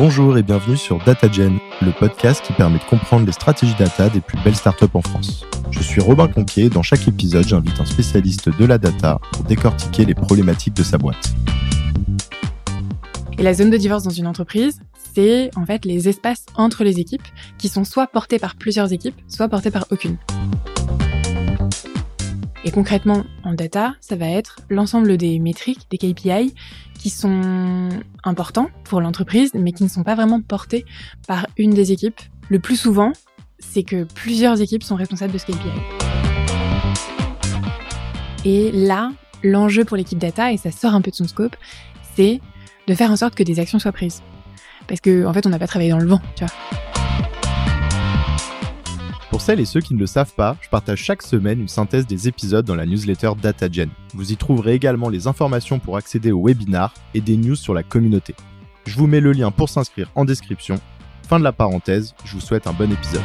Bonjour et bienvenue sur DataGen, le podcast qui permet de comprendre les stratégies data des plus belles startups en France. Je suis Robin Conquier et dans chaque épisode, j'invite un spécialiste de la data pour décortiquer les problématiques de sa boîte. Et la zone de divorce dans une entreprise, c'est en fait les espaces entre les équipes qui sont soit portés par plusieurs équipes, soit portés par aucune. Et concrètement, en data, ça va être l'ensemble des métriques, des KPI, qui sont importants pour l'entreprise, mais qui ne sont pas vraiment portés par une des équipes. Le plus souvent, c'est que plusieurs équipes sont responsables de ce KPI. Et là, l'enjeu pour l'équipe data, et ça sort un peu de son scope, c'est de faire en sorte que des actions soient prises. Parce qu'en en fait, on n'a pas travaillé dans le vent, tu vois. Pour celles et ceux qui ne le savent pas, je partage chaque semaine une synthèse des épisodes dans la newsletter DataGen. Vous y trouverez également les informations pour accéder au webinar et des news sur la communauté. Je vous mets le lien pour s'inscrire en description. Fin de la parenthèse, je vous souhaite un bon épisode.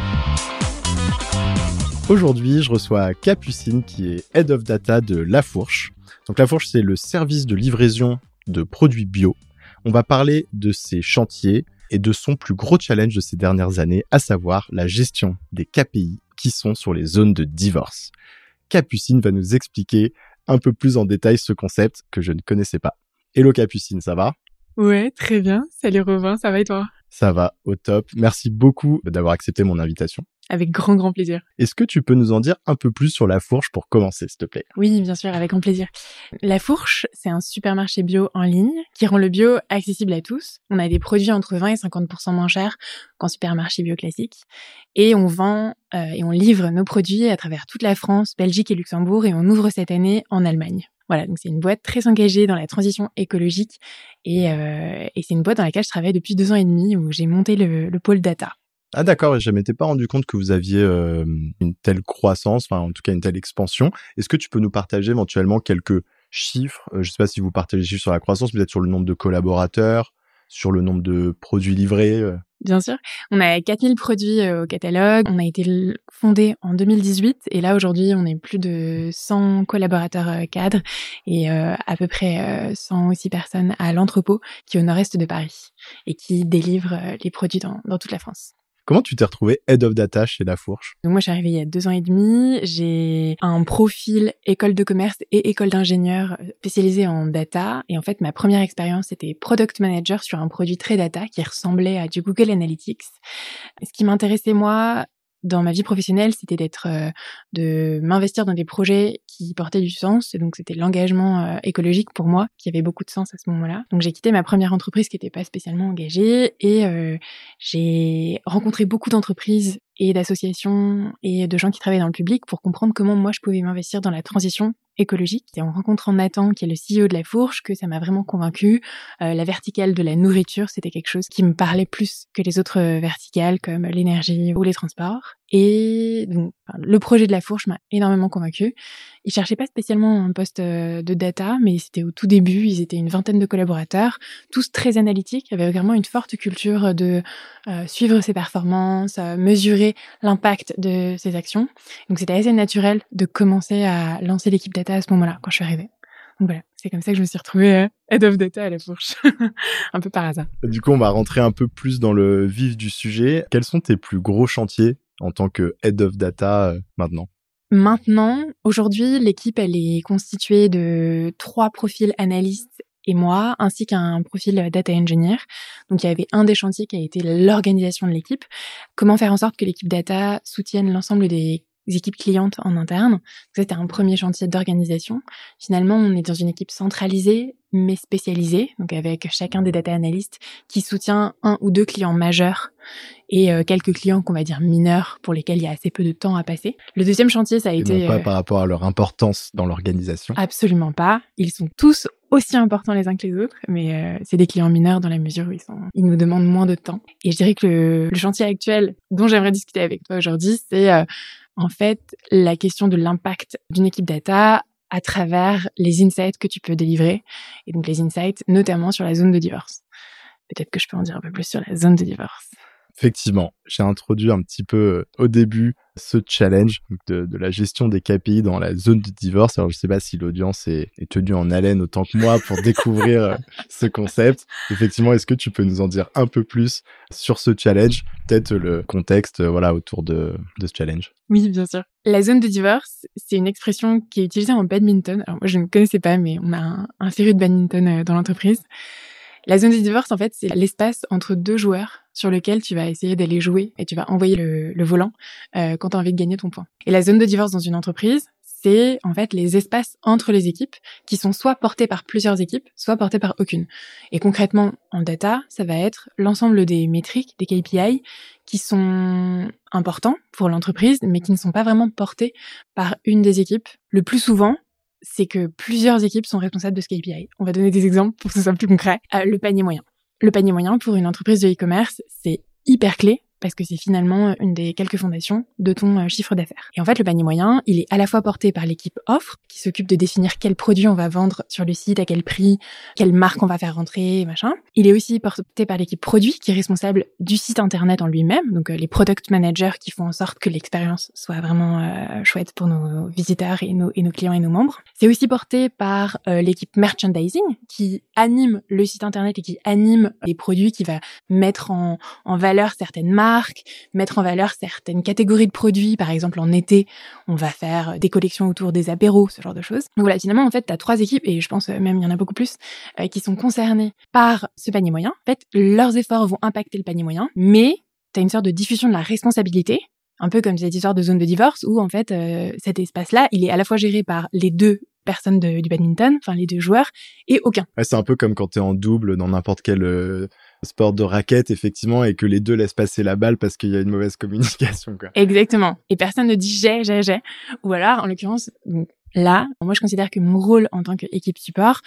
Aujourd'hui, je reçois Capucine qui est Head of Data de La Fourche. Donc La Fourche, c'est le service de livraison de produits bio. On va parler de ses chantiers, et de son plus gros challenge de ces dernières années, à savoir la gestion des KPI qui sont sur les zones de divorce. Capucine va nous expliquer un peu plus en détail ce concept que je ne connaissais pas. Hello Capucine, ça va? Ouais, très bien. Salut Robin, ça va et toi? Ça va, au top. Merci beaucoup d'avoir accepté mon invitation. Avec grand, grand plaisir. Est-ce que tu peux nous en dire un peu plus sur La Fourche pour commencer, s'il te plaît? Oui, bien sûr, avec grand plaisir. La Fourche, c'est un supermarché bio en ligne qui rend le bio accessible à tous. On a des produits entre 20 et 50% moins chers qu'en supermarché bio classique. Et on vend euh, et on livre nos produits à travers toute la France, Belgique et Luxembourg et on ouvre cette année en Allemagne. Voilà, donc c'est une boîte très engagée dans la transition écologique et, euh, et c'est une boîte dans laquelle je travaille depuis deux ans et demi où j'ai monté le, le pôle data. Ah d'accord, je m'étais pas rendu compte que vous aviez euh, une telle croissance, enfin en tout cas une telle expansion. Est-ce que tu peux nous partager éventuellement quelques chiffres? Euh, Je sais pas si vous partagez les chiffres sur la croissance, peut-être sur le nombre de collaborateurs, sur le nombre de produits livrés. Euh. Bien sûr. On a 4000 produits au catalogue. On a été fondé en 2018 et là aujourd'hui on est plus de 100 collaborateurs cadres et à peu près 100 aussi personnes à l'entrepôt qui est au nord-est de Paris et qui délivrent les produits dans toute la France. Comment tu t'es retrouvé Head of Data chez La Fourche? Donc moi, je suis arrivée il y a deux ans et demi. J'ai un profil école de commerce et école d'ingénieur euh, spécialisé en data. Et en fait, ma première expérience, c'était product manager sur un produit très data qui ressemblait à du Google Analytics. Ce qui m'intéressait, moi, dans ma vie professionnelle, c'était d'être, euh, de m'investir dans des projets qui portaient du sens. Donc, c'était l'engagement euh, écologique pour moi qui avait beaucoup de sens à ce moment-là. Donc, j'ai quitté ma première entreprise qui n'était pas spécialement engagée et euh, j'ai rencontré beaucoup d'entreprises et d'associations et de gens qui travaillent dans le public pour comprendre comment moi je pouvais m'investir dans la transition écologique. C'est en rencontrant Nathan, qui est le CEO de la Fourche, que ça m'a vraiment convaincu. Euh, la verticale de la nourriture, c'était quelque chose qui me parlait plus que les autres verticales comme l'énergie ou les transports. Et donc, le projet de la fourche m'a énormément convaincu. Ils cherchaient pas spécialement un poste euh, de data, mais c'était au tout début. Ils étaient une vingtaine de collaborateurs, tous très analytiques. Avait vraiment une forte culture de euh, suivre ses performances, euh, mesurer l'impact de ses actions. Donc, c'était assez naturel de commencer à lancer l'équipe à ce moment-là, quand je suis arrivée. Donc voilà, c'est comme ça que je me suis retrouvée head of data à la fourche, un peu par hasard. Du coup, on va rentrer un peu plus dans le vif du sujet. Quels sont tes plus gros chantiers en tant que head of data euh, maintenant? Maintenant, aujourd'hui, l'équipe, elle est constituée de trois profils analystes et moi, ainsi qu'un profil data engineer. Donc, il y avait un des chantiers qui a été l'organisation de l'équipe. Comment faire en sorte que l'équipe data soutienne l'ensemble des équipes clientes en interne. C'était un premier chantier d'organisation. Finalement, on est dans une équipe centralisée mais spécialisée, donc avec chacun des data analystes qui soutient un ou deux clients majeurs et euh, quelques clients qu'on va dire mineurs pour lesquels il y a assez peu de temps à passer. Le deuxième chantier, ça a été pas euh, par rapport à leur importance dans l'organisation. Absolument pas. Ils sont tous aussi importants les uns que les autres, mais euh, c'est des clients mineurs dans la mesure où ils sont, ils nous demandent moins de temps. Et je dirais que le, le chantier actuel dont j'aimerais discuter avec toi aujourd'hui, c'est en fait la question de l'impact d'une équipe data à travers les insights que tu peux délivrer. Et donc les insights notamment sur la zone de divorce. Peut-être que je peux en dire un peu plus sur la zone de divorce. Effectivement, j'ai introduit un petit peu euh, au début ce challenge de, la gestion des KPI dans la zone de divorce. Alors je sais pas si l'audience est, est, tenue en haleine autant que moi pour découvrir euh, ce concept. Effectivement, est-ce que tu peux nous en dire un peu plus sur ce challenge, peut-être le contexte euh, voilà autour de, de ce challenge? Oui, bien sûr. La zone de divorce, c'est une expression qui est utilisée en badminton. Alors moi je ne connaissais pas, mais on a un, un féru de badminton dans l'entreprise. La zone de divorce, en fait, c'est l'espace entre deux joueurs sur lequel tu vas essayer d'aller jouer et tu vas envoyer le, volant euh, quand tu as envie de gagner ton point. Et la zone de divorce dans une entreprise, c'est en fait les espaces entre les équipes qui sont soit portés par plusieurs équipes, soit portés par aucune. Et concrètement, en data, ça va être l'ensemble des métriques, des KPI, qui sont importants pour l'entreprise, mais qui ne sont pas vraiment portés par une des équipes. Le plus souvent, c'est que plusieurs équipes sont responsables de ce KPI. On va donner des exemples pour que ce soit plus concret. Euh, le panier moyen. Le panier moyen pour une entreprise de e-commerce, c'est hyper clé parce que c'est finalement une des quelques fondations de ton euh, chiffre d'affaires. Et en fait, le panier moyen, il est à la fois porté par l'équipe offre, qui s'occupe de définir quel produit on va vendre sur le site, à quel prix, quelle marque on va faire rentrer, machin. Il est aussi porté par l'équipe produit, qui est responsable du site internet en lui-même, donc euh, les product managers qui font en sorte que l'expérience soit vraiment euh, chouette pour nos visiteurs et nos, clients et nos membres. C'est aussi porté par l'équipe merchandising, qui anime le site internet et qui anime les produits, qui va mettre en valeur certaines marques mettre en valeur certaines catégories de produits. Par exemple, en été, on va faire des collections autour des apéros, ce genre de choses. Donc voilà, finalement, en fait, tu as trois équipes, et je pense même il y en a beaucoup plus, euh, qui sont concernées par ce panier moyen. En fait, leurs efforts vont impacter le panier moyen, mais tu as une sorte de diffusion de la responsabilité un peu comme cette histoire de zone de divorce où en fait euh, cet espace-là, il est à la fois géré par les deux personnes du badminton, enfin les deux joueurs, et aucun. c'est un peu comme quand tu es en double dans n'importe quel euh, sport de raquette, effectivement, et que les deux laissent passer la balle parce qu'il y a une mauvaise communication. Quoi. Exactement. Et personne ne dit j'ai, j'ai, j'ai. Ou alors, en l'occurrence, là, moi je considère que mon rôle en tant qu'équipe support,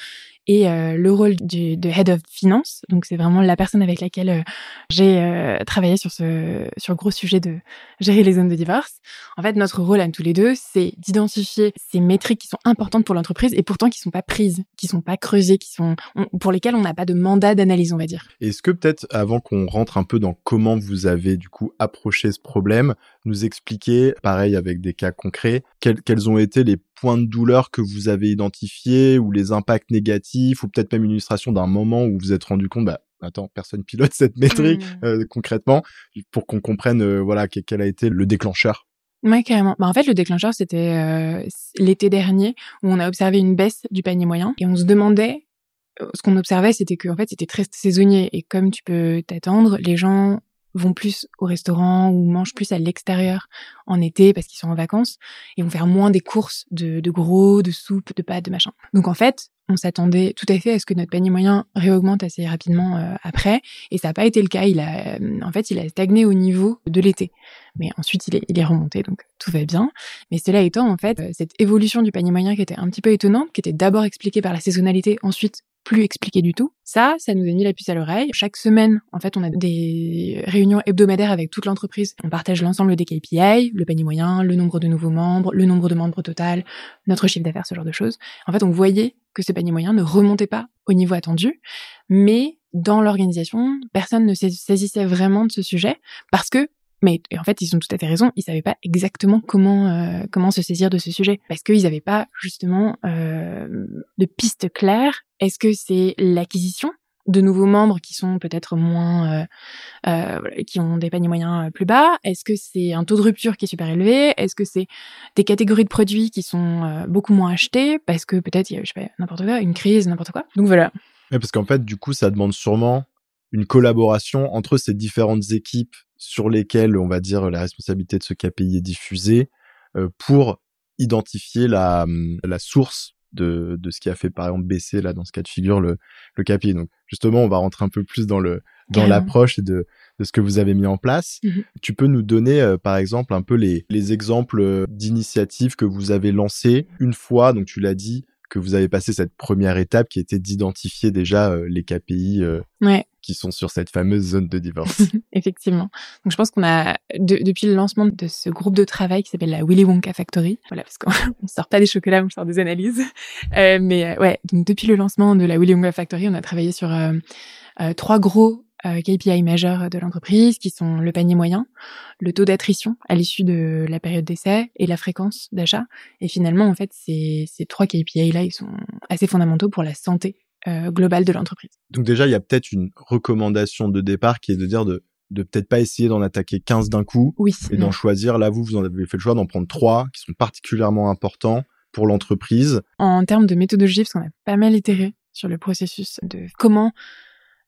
et euh, le rôle de head of finance. Donc c'est vraiment la personne avec laquelle euh, j'ai euh, travaillé sur ce sur gros sujet de gérer les zones de divorce. En fait, notre rôle à tous les deux, c'est d'identifier ces métriques qui sont importantes pour l'entreprise et pourtant qui sont pas prises, qui sont pas creusées, qui sont pour lesquelles on n'a pas de mandat d'analyse, on va dire. Est-ce que peut-être avant qu'on rentre un peu dans comment vous avez du coup approché ce problème, nous expliquer, pareil avec des cas concrets, quels, quels ont été les points de douleur que vous avez identifiés ou les impacts négatifs ou peut-être même une illustration d'un moment où vous vous êtes rendu compte, bah, attends, personne pilote cette métrique mmh. euh, concrètement, pour qu'on comprenne euh, voilà quel a été le déclencheur. Ouais, carrément. Bah, en fait, le déclencheur, c'était euh, l'été dernier où on a observé une baisse du panier moyen et on se demandait, ce qu'on observait, c'était que en fait, c'était très saisonnier et comme tu peux t'attendre, les gens vont plus au restaurant ou mangent plus à l'extérieur en été parce qu'ils sont en vacances et vont faire moins des courses de, de gros, de soupe, de pâtes, de machin. Donc en fait, on s'attendait tout à fait à ce que notre panier moyen réaugmente assez rapidement euh, après, et ça n'a pas été le cas. Il a, euh, en fait, il a stagné au niveau de l'été, mais ensuite il est, il est remonté, donc tout va bien. Mais cela étant, en fait, euh, cette évolution du panier moyen qui était un petit peu étonnante, qui était d'abord expliquée par la saisonnalité, ensuite plus expliqué du tout. Ça, ça nous a mis la puce à l'oreille. Chaque semaine, en fait, on a des réunions hebdomadaires avec toute l'entreprise. On partage l'ensemble des KPI, le panier moyen, le nombre de nouveaux membres, le nombre de membres total, notre chiffre d'affaires, ce genre de choses. En fait, on voyait que ce panier moyen ne remontait pas au niveau attendu, mais dans l'organisation, personne ne saisissait vraiment de ce sujet parce que mais en fait, ils ont tout à fait raison. Ils savaient pas exactement comment euh, comment se saisir de ce sujet parce qu'ils n'avaient pas justement euh, de piste claire. Est-ce que c'est l'acquisition de nouveaux membres qui sont peut-être moins, euh, euh qui ont des paniers moyens euh, plus bas? Est-ce que c'est un taux de rupture qui est super élevé? Est-ce que c'est des catégories de produits qui sont beaucoup moins achetés? Parce que peut-être il y a, je sais pas, n'importe quoi, une crise, n'importe quoi. Donc voilà. Ouais, parce qu'en fait, du coup, ça demande sûrement une collaboration entre ces différentes équipes sur lesquelles, on va dire, la responsabilité de ce KPI est diffusée euh, pour identifier la, la source de, de ce qui a fait par exemple baisser là dans ce cas de figure le, le KPI. Donc justement, on va rentrer un peu plus dans le dans l'approche de, de ce que vous avez mis en place. Mmh tu peux nous donner euh, par exemple un peu les, les exemples euh, d'initiatives que vous avez lancées une fois, donc tu l'as dit, que vous avez passé cette première étape qui était d'identifier déjà euh, les KPI euh, qui sont sur cette fameuse zone de divorce. Effectivement. Donc je pense qu'on a depuis le lancement de ce groupe de travail qui s'appelle la Willy Wonka Factory. Voilà parce qu'on sort pas des chocolats, on sort des analyses. Euh, mais ouais, donc depuis le lancement de la Willy Wonka Factory, on a travaillé sur trois gros euh, KPI majeurs de l'entreprise, qui sont le panier moyen, le taux d'attrition à l'issue de la période d'essai et la fréquence d'achat. Et finalement, en fait, ces, ces trois KPI-là, ils sont assez fondamentaux pour la santé euh, globale de l'entreprise. Donc déjà, il y a peut-être une recommandation de départ qui est de dire de de peut-être pas essayer d'en attaquer 15 d'un coup oui, et d'en choisir. Là, vous, vous en avez fait le choix d'en prendre trois qui sont particulièrement importants pour l'entreprise. En termes de méthodologie, parce qu'on a pas mal itéré sur le processus de comment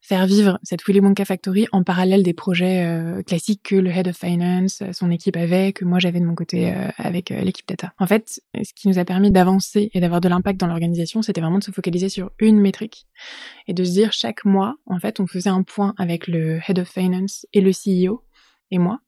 faire vivre cette Willy Wonka Factory en parallèle des projets euh, classiques que le Head of Finance, euh, son équipe avait, que moi j'avais de mon côté euh, avec l'équipe data. En fait, ce qui nous a permis d'avancer et d'avoir de l'impact dans l'organisation, c'était vraiment de se focaliser sur une métrique et de se dire chaque mois, en fait, on faisait un point avec le Head of Finance et le CEO et moi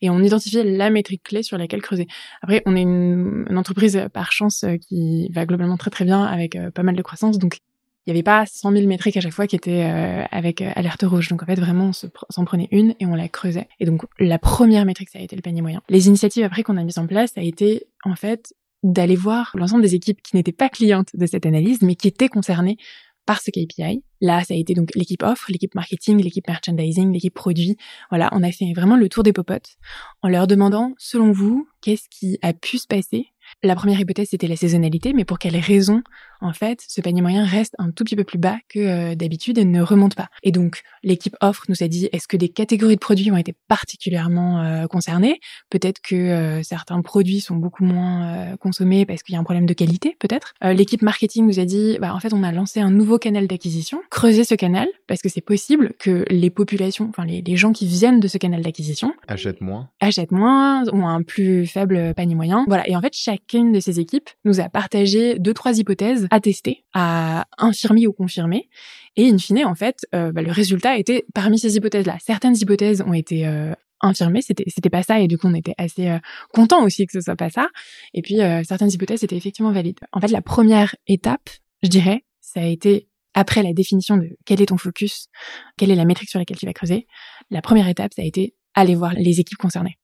et on identifiait la métrique clé sur laquelle creuser. Après, on est une, une entreprise par chance qui va globalement très très bien avec pas mal de croissance, donc il n'y avait pas 100 000 métriques à chaque fois qui étaient euh, avec euh, alerte rouge. Donc en fait, vraiment, on s'en prenait une et on la creusait. Et donc la première métrique, ça a été le panier moyen. Les initiatives après qu'on a mises en place, ça a été en fait d'aller voir l'ensemble des équipes qui n'étaient pas clientes de cette analyse, mais qui étaient concernées par ce KPI. Là, ça a été donc l'équipe offre, l'équipe marketing, l'équipe merchandising, l'équipe produit. Voilà, on a fait vraiment le tour des popotes en leur demandant, selon vous, qu'est-ce qui a pu se passer la première hypothèse, c'était la saisonnalité, mais pour quelle raison, en fait, ce panier moyen reste un tout petit peu plus bas que euh, d'habitude et ne remonte pas? Et donc, l'équipe offre nous a dit, est-ce que des catégories de produits ont été particulièrement euh, concernées? Peut-être que euh, certains produits sont beaucoup moins consommés parce qu'il y a un problème de qualité, peut-être. l'équipe marketing nous a dit, bah, en fait, on a lancé un nouveau canal d'acquisition. Creusez ce canal, parce que c'est possible que les populations, enfin, les, les gens qui viennent de ce canal d'acquisition... Achètent moins. Achètent moins, ont un plus faible panier moyen. Voilà. Et en fait, chaque chacune de ces équipes nous a partagé deux, trois hypothèses à tester, à infirmer ou confirmer. Et in fine, en fait, euh, bah, le résultat était parmi ces hypothèses-là. Certaines hypothèses ont été euh, infirmées, c'était c'était pas ça, et du coup on était assez euh, content aussi que ce soit pas ça. Et puis euh, certaines hypothèses étaient effectivement valides. En fait, la première étape, je dirais, ça a été après la définition de quel est ton focus, quelle est la métrique sur laquelle tu vas creuser. La première étape, ça a été aller voir les équipes concernées.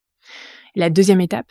La deuxième étape,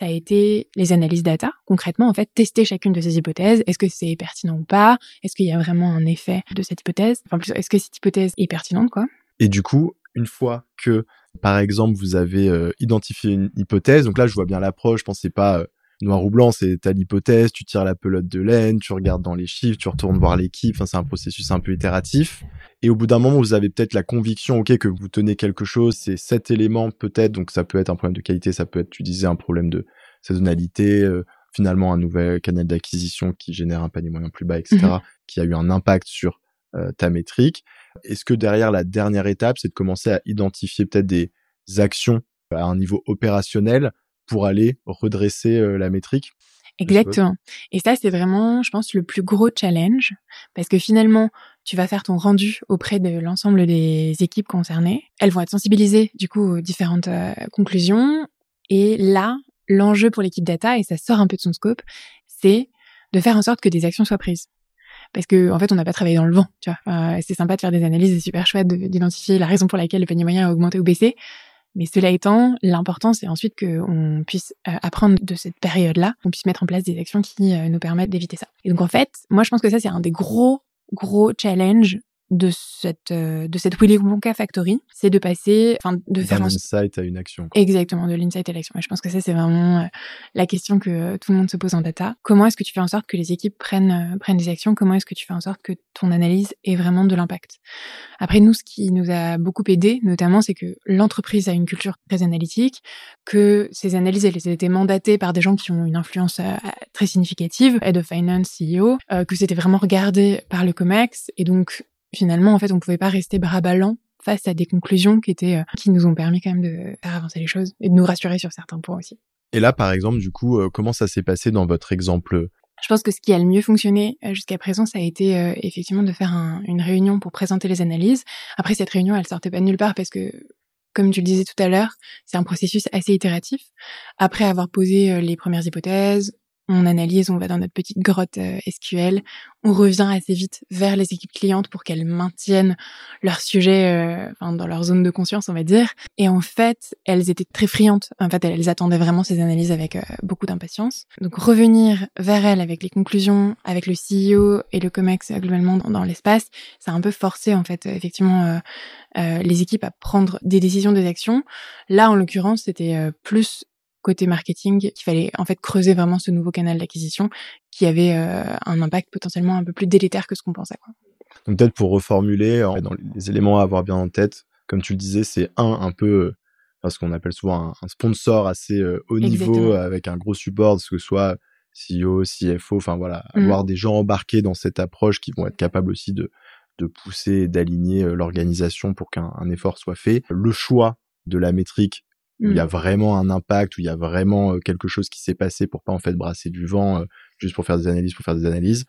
ça a été les analyses data. Concrètement, en fait, tester chacune de ces hypothèses. Est-ce que c'est pertinent ou pas? Est-ce qu'il y a vraiment un effet de cette hypothèse? Enfin, plus, est-ce que cette hypothèse est pertinente, quoi? Et du coup, une fois que, par exemple, vous avez euh, identifié une hypothèse, donc là, je vois bien l'approche. Pensais pas euh, noir ou blanc, c'est t'as l'hypothèse, tu tires la pelote de laine, tu regardes dans les chiffres, tu retournes voir l'équipe. Enfin, c'est un processus un peu itératif. Et au bout d'un moment, vous avez peut-être la conviction, ok, que vous tenez quelque chose, c'est cet élément peut-être, donc ça peut être un problème de qualité, ça peut être, tu disais, un problème de saisonnalité, euh, finalement un nouvel canal d'acquisition qui génère un panier moyen plus bas, etc., mhm. qui a eu un impact sur euh, ta métrique. Est-ce que derrière la dernière étape, c'est de commencer à identifier peut-être des actions à un niveau opérationnel pour aller redresser euh, la métrique Exactement. Et ça, c'est vraiment, je pense, le plus gros challenge, parce que finalement, tu vas faire ton rendu auprès de l'ensemble des équipes concernées. Elles vont être sensibilisées, du coup, aux différentes euh, conclusions. Et là, l'enjeu pour l'équipe data, et ça sort un peu de son scope, c'est de faire en sorte que des actions soient prises. Parce que en fait, on n'a pas travaillé dans le vent. Tu vois, euh, c'est sympa de faire des analyses, c'est super chouette d'identifier la raison pour laquelle le panier moyen a augmenté ou baissé. Mais cela étant, l'important, c'est ensuite qu'on puisse euh, apprendre de cette période-là, qu'on puisse mettre en place des actions qui euh, nous permettent d'éviter ça. Et donc, en fait, moi, je pense que ça, c'est un des gros, gros challenges de cette euh, de cette Willy Wonka Factory, c'est de passer, enfin de faire un insight à une action. Exactement, de l'insight à l'action. Et je pense que ça c'est vraiment euh, la question que euh, tout le monde se pose en data. Comment est-ce que tu fais en sorte que les équipes prennent prennent des actions? Comment est-ce que tu fais en sorte que ton analyse ait vraiment de l'impact? Après nous, ce qui nous a beaucoup aidé, notamment, c'est que l'entreprise a une culture très analytique, que ces analyses elles étaient mandatées par des gens qui ont une influence très significative, head of finance, CEO, que c'était vraiment regardé par le Comex, et donc finalement, en fait, on pouvait pas rester bras ballants face à des conclusions qui étaient, euh, qui nous ont permis quand même de faire avancer les choses et de nous rassurer sur certains points aussi. Et là, par exemple, du coup, euh, comment ça s'est passé dans votre exemple? Je pense que ce qui a le mieux fonctionné euh, jusqu'à présent, ça a été effectivement de faire une réunion pour présenter les analyses. Après, cette réunion, elle sortait pas de nulle part parce que comme tu le disais tout à l'heure, c'est un processus assez itératif. Après avoir posé les premières hypothèses, on analyse, on va dans notre petite grotte euh, SQL, on revient assez vite vers les équipes clientes pour qu'elles maintiennent leur sujet euh, dans leur zone de conscience, on va dire. Et en fait, elles étaient très friandes. En fait, elles attendaient vraiment ces analyses avec euh, beaucoup d'impatience. Donc revenir vers elles avec les conclusions, avec le CEO et le COMEX globalement dans, l'espace, ça a un peu forcé en fait effectivement les équipes à prendre des décisions, des actions. Là, en l'occurrence, c'était plus côté marketing qu'il fallait en fait creuser vraiment ce nouveau canal d'acquisition qui avait euh, un impact potentiellement un peu plus délétère que ce qu'on pensait. Quoi. Donc peut-être pour reformuler, dans les éléments à avoir bien en tête, comme tu le disais, c'est un un peu ce qu'on appelle souvent un, sponsor assez euh, haut niveau avec un gros support, ce que soit CEO, CFO, enfin voilà, mmh. avoir des gens embarqués dans cette approche qui vont être capables aussi de de pousser, d'aligner euh, l'organisation pour qu'un effort soit fait. Le choix de la métrique où il y a mmh. vraiment un impact, où il y a vraiment quelque chose qui s'est passé pour pas en fait brasser du vent juste pour faire des analyses, pour faire des analyses.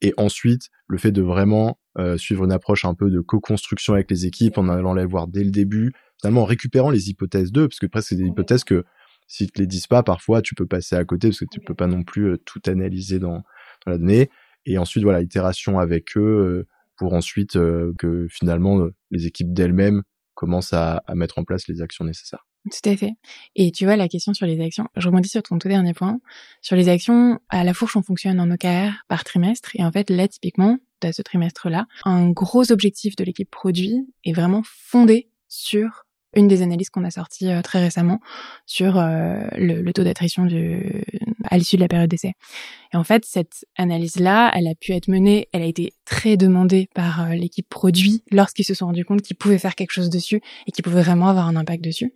Et ensuite, le fait de vraiment suivre une approche un peu de co-construction avec les équipes, en allant les voir dès le début, finalement en récupérant les hypothèses d'eux, parce que presque c'est des hypothèses que si te les disent pas, parfois tu peux passer à côté parce que tu peux pas non plus tout analyser dans, dans, la donnée. Et ensuite, voilà, itération avec eux pour ensuite que finalement les équipes d'elles-mêmes commencent à, à mettre en place les actions nécessaires. Tout à fait. Et tu vois, la question sur les actions, je rebondis sur ton tout dernier point. Sur les actions, à la fourche, on fonctionne en OKR par trimestre. Et en fait, là, typiquement, à ce trimestre-là, un gros objectif de l'équipe produit est vraiment fondé sur une des analyses qu'on a sorties euh, très récemment sur euh, le, taux d'attrition à l'issue de la période d'essai. Et en fait, cette analyse-là, elle a pu être menée, elle a été très demandée par euh, l'équipe produit lorsqu'ils se sont rendus compte qu'ils pouvaient faire quelque chose dessus et qu'ils pouvaient vraiment avoir un impact dessus.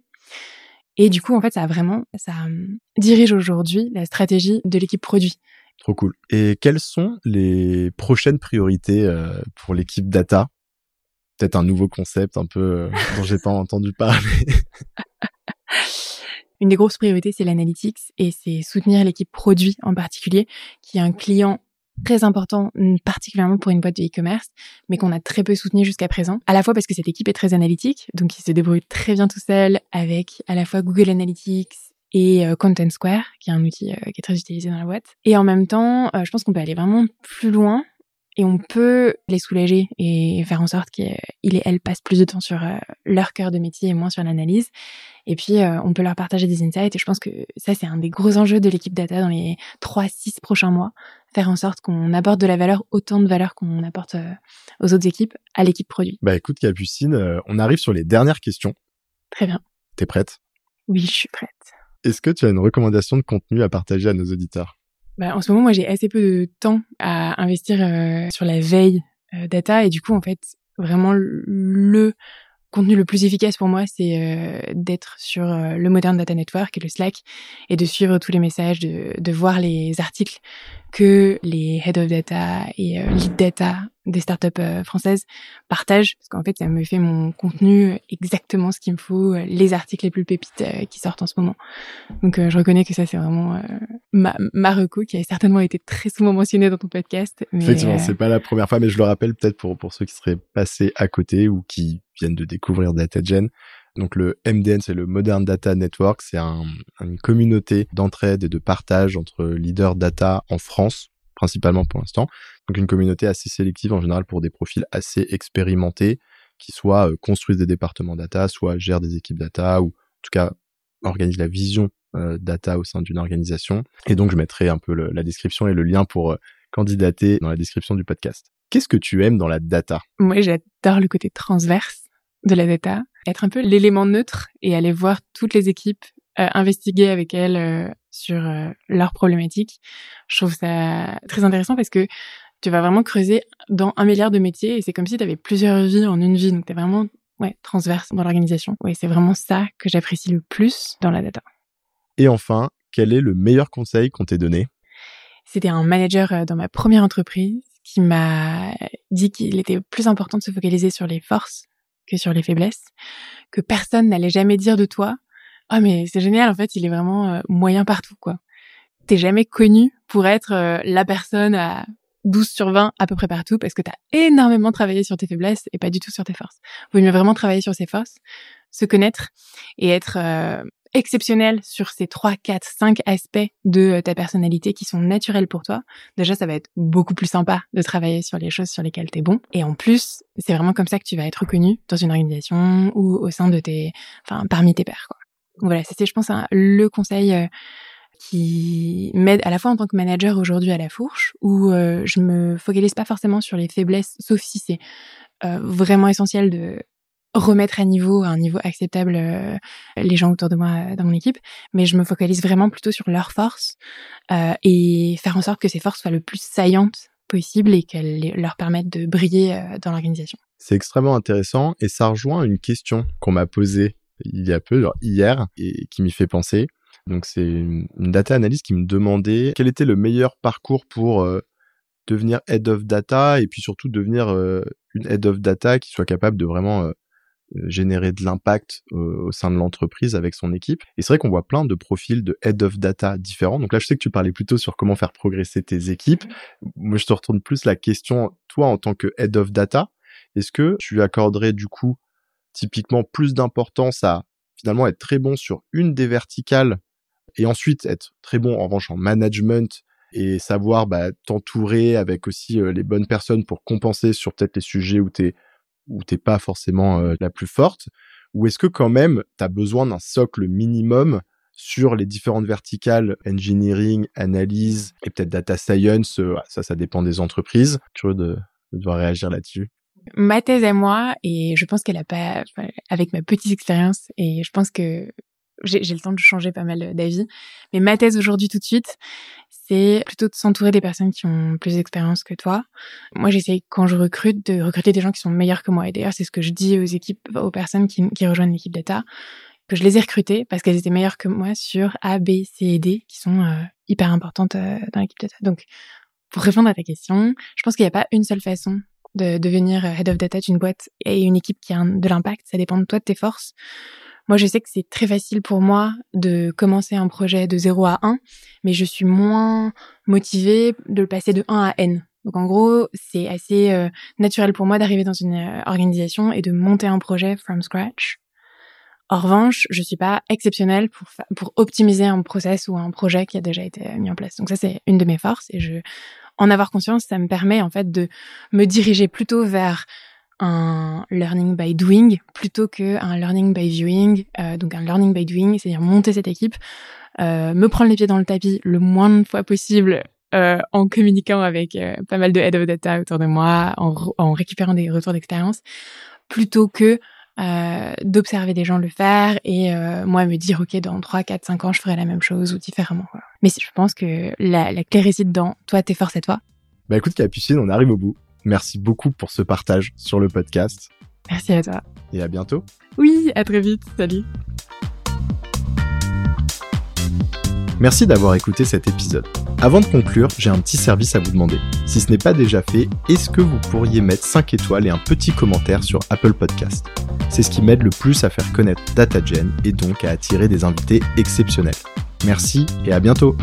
Et du coup, en fait, ça a vraiment, ça hum, dirige aujourd'hui la stratégie de l'équipe produit. Trop cool. Et quelles sont les prochaines priorités euh, pour l'équipe data? Peut-être un nouveau concept un peu euh, dont j'ai pas entendu parler. Une des grosses priorités, c'est l'analytics et c'est soutenir l'équipe produit en particulier, qui est un client très important, particulièrement pour une boîte de e-commerce, mais qu'on a très peu soutenu jusqu'à présent. À la fois parce que cette équipe est très analytique, donc il se débrouille très bien tout seul avec à la fois Google Analytics et euh, Content Square, qui est un outil euh, qui est très utilisé dans la boîte. Et en même temps, euh, je pense qu'on peut aller vraiment plus loin et on peut les soulager et faire en sorte qu'ils et elles passent plus de temps sur leur cœur de métier et moins sur l'analyse. Et puis, on peut leur partager des insights. Et je pense que ça, c'est un des gros enjeux de l'équipe data dans les 3-6 prochains mois faire en sorte qu'on apporte de la valeur, autant de valeur qu'on apporte euh, aux autres équipes, à l'équipe produit. Bah écoute Capucine, euh, on arrive sur les dernières questions. Très bien. T'es prête? Oui, je suis prête. Est-ce que tu as une recommandation de contenu à partager à nos auditeurs? Bah, En ce moment, moi, j'ai assez peu de temps à investir euh, sur la veille data. Et du coup, en fait, vraiment le contenu le plus efficace pour moi, c'est euh, d'être sur euh, le Modern Data Network et le Slack et de suivre tous les messages, de, de voir les articles que les Head of Data et euh, Lead Data des startups françaises partagent, parce qu'en fait, ça me fait mon contenu exactement ce qu'il me faut, les articles les plus pépites qui sortent en ce moment. Donc, je reconnais que ça, c'est vraiment ma, ma reco qui a certainement été très souvent mentionnée dans ton podcast. Mais, Effectivement, c'est pas la première fois, mais je le rappelle peut-être pour, pour ceux qui seraient passés à côté ou qui viennent de découvrir DataGen. Donc le MDN, c'est le Modern Data Network, c'est un, une communauté d'entraide et de partage entre leaders data en France, principalement pour l'instant. Donc une communauté assez sélective en général pour des profils assez expérimentés, qui soit euh, construisent des départements data, soit gèrent des équipes data, ou en tout cas organisent la vision euh, data au sein d'une organisation. Et donc je mettrai un peu la description et le lien pour euh, candidater dans la description du podcast. Qu'est-ce que tu aimes dans la data? Moi, j'adore le côté transverse de la data, être un peu l'élément neutre et aller voir toutes les équipes, investiguer avec elles euh, sur euh, leurs problématiques. Je trouve ça très intéressant parce que tu vas vraiment creuser dans un milliard de métiers et c'est comme si tu avais plusieurs vies en une vie. Donc tu es vraiment ouais, transverse dans l'organisation. Ouais, c'est vraiment ça que j'apprécie le plus dans la data. Et enfin, quel est le meilleur conseil qu'on t'ait donné? C'était un manager dans ma première entreprise qui m'a dit qu'il était plus important de se focaliser sur les forces que sur les faiblesses, que personne n'allait jamais dire de toi "Ah mais c'est génial en fait, il est vraiment euh, moyen partout quoi." T'es jamais connu pour être euh, la personne à 12 sur 20 à peu près partout parce que tu as énormément travaillé sur tes faiblesses et pas du tout sur tes forces. Vous mieux vraiment travailler sur ses forces, se connaître et être euh, exceptionnel sur ces 3, 4, 5 aspects de ta personnalité qui sont naturels pour toi, déjà ça va être beaucoup plus sympa de travailler sur les choses sur lesquelles tu es bon. Et en plus, c'est vraiment comme ça que tu vas être reconnu dans une organisation ou au sein de tes, enfin parmi tes pairs. Quoi. Voilà, c'est je pense le conseil euh, qui m'aide à la fois en tant que manager aujourd'hui à la fourche, où euh, je me focalise pas forcément sur les faiblesses, sauf si c'est euh, vraiment essentiel de remettre à niveau, à un niveau acceptable, euh, les gens autour de moi dans mon équipe, mais je me focalise vraiment plutôt sur leurs forces et faire en sorte que ces forces soient le plus saillantes possible et qu'elles leur permettent de briller dans l'organisation. C'est extrêmement intéressant et ça rejoint une question qu'on m'a posée il y a peu, genre hier, et qui m'y fait penser. Donc c'est une data analyst qui me demandait quel était le meilleur parcours pour devenir head of data et puis surtout devenir une head of data qui soit capable de vraiment euh, générer de l'impact euh, au sein de l'entreprise avec son équipe. Et c'est vrai qu'on voit plein de profils de head of data différents. Donc là, je sais que tu parlais plutôt sur comment faire progresser tes équipes. Moi, je te retourne plus la question, toi, en tant que head of data, est-ce que tu accorderais du coup typiquement plus d'importance à finalement être très bon sur une des verticales et ensuite être très bon en revanche en management et savoir bah, t'entourer avec aussi euh, les bonnes personnes pour compenser sur peut-être les sujets où tu es où t'es pas forcément euh, la plus forte Ou est-ce que quand même tu as besoin d'un socle minimum sur les différentes verticales engineering, analyse et peut-être data science euh, Ça, ça dépend des entreprises. Curieux de, de devoir réagir là-dessus. Ma thèse à moi, et je pense qu'elle a pas, avec ma petite expérience, et je pense que j'ai le temps de changer pas mal d'avis. Mais ma thèse aujourd'hui tout de suite, c'est plutôt de s'entourer des personnes qui ont plus d'expérience que toi. Moi, j'essaye quand je recrute de recruter des gens qui sont meilleurs que moi. Et d'ailleurs, c'est ce que je dis aux équipes, aux personnes qui, qui rejoignent l'équipe data, que je les ai recrutées parce qu'elles étaient meilleures que moi sur A, B, C et D, qui sont euh, hyper importantes euh, dans l'équipe data. Donc, pour répondre à ta question, je pense qu'il n'y a pas une seule façon de devenir head of data d'une boîte et une équipe qui a de l'impact. Ça dépend de toi, de tes forces. Moi, je sais que c'est très facile pour moi de commencer un projet de 0 à 1, mais je suis moins motivée de le passer de 1 à N. Donc en gros, c'est assez euh, naturel pour moi d'arriver dans une euh, organisation et de monter un projet from scratch. En revanche, je suis pas exceptionnelle pour pour optimiser un process ou un projet qui a déjà été mis en place. Donc ça c'est une de mes forces et je en avoir conscience, ça me permet en fait de me diriger plutôt vers un learning by doing plutôt qu'un learning by viewing. Euh, donc un learning by doing, c'est-à-dire monter cette équipe, euh, me prendre les pieds dans le tapis le moins de fois possible euh, en communiquant avec euh, pas mal de head of data autour de moi, en, récupérant des retours d'expérience, plutôt que d'observer des gens le faire et moi me dire ok dans 3, 4, 5 ans je ferai la même chose ou différemment. Mais je pense que la, la clé réside dans toi, tes forces et toi. Bah écoute Capucine, on arrive au bout. Merci beaucoup pour ce partage sur le podcast. Merci à toi. Et à bientôt. Oui, à très vite. Salut. Merci d'avoir écouté cet épisode. Avant de conclure, j'ai un petit service à vous demander. Si ce n'est pas déjà fait, est-ce que vous pourriez mettre 5 étoiles et un petit commentaire sur Apple Podcast? C'est ce qui m'aide le plus à faire connaître DataGen et donc à attirer des invités exceptionnels. Merci et à bientôt.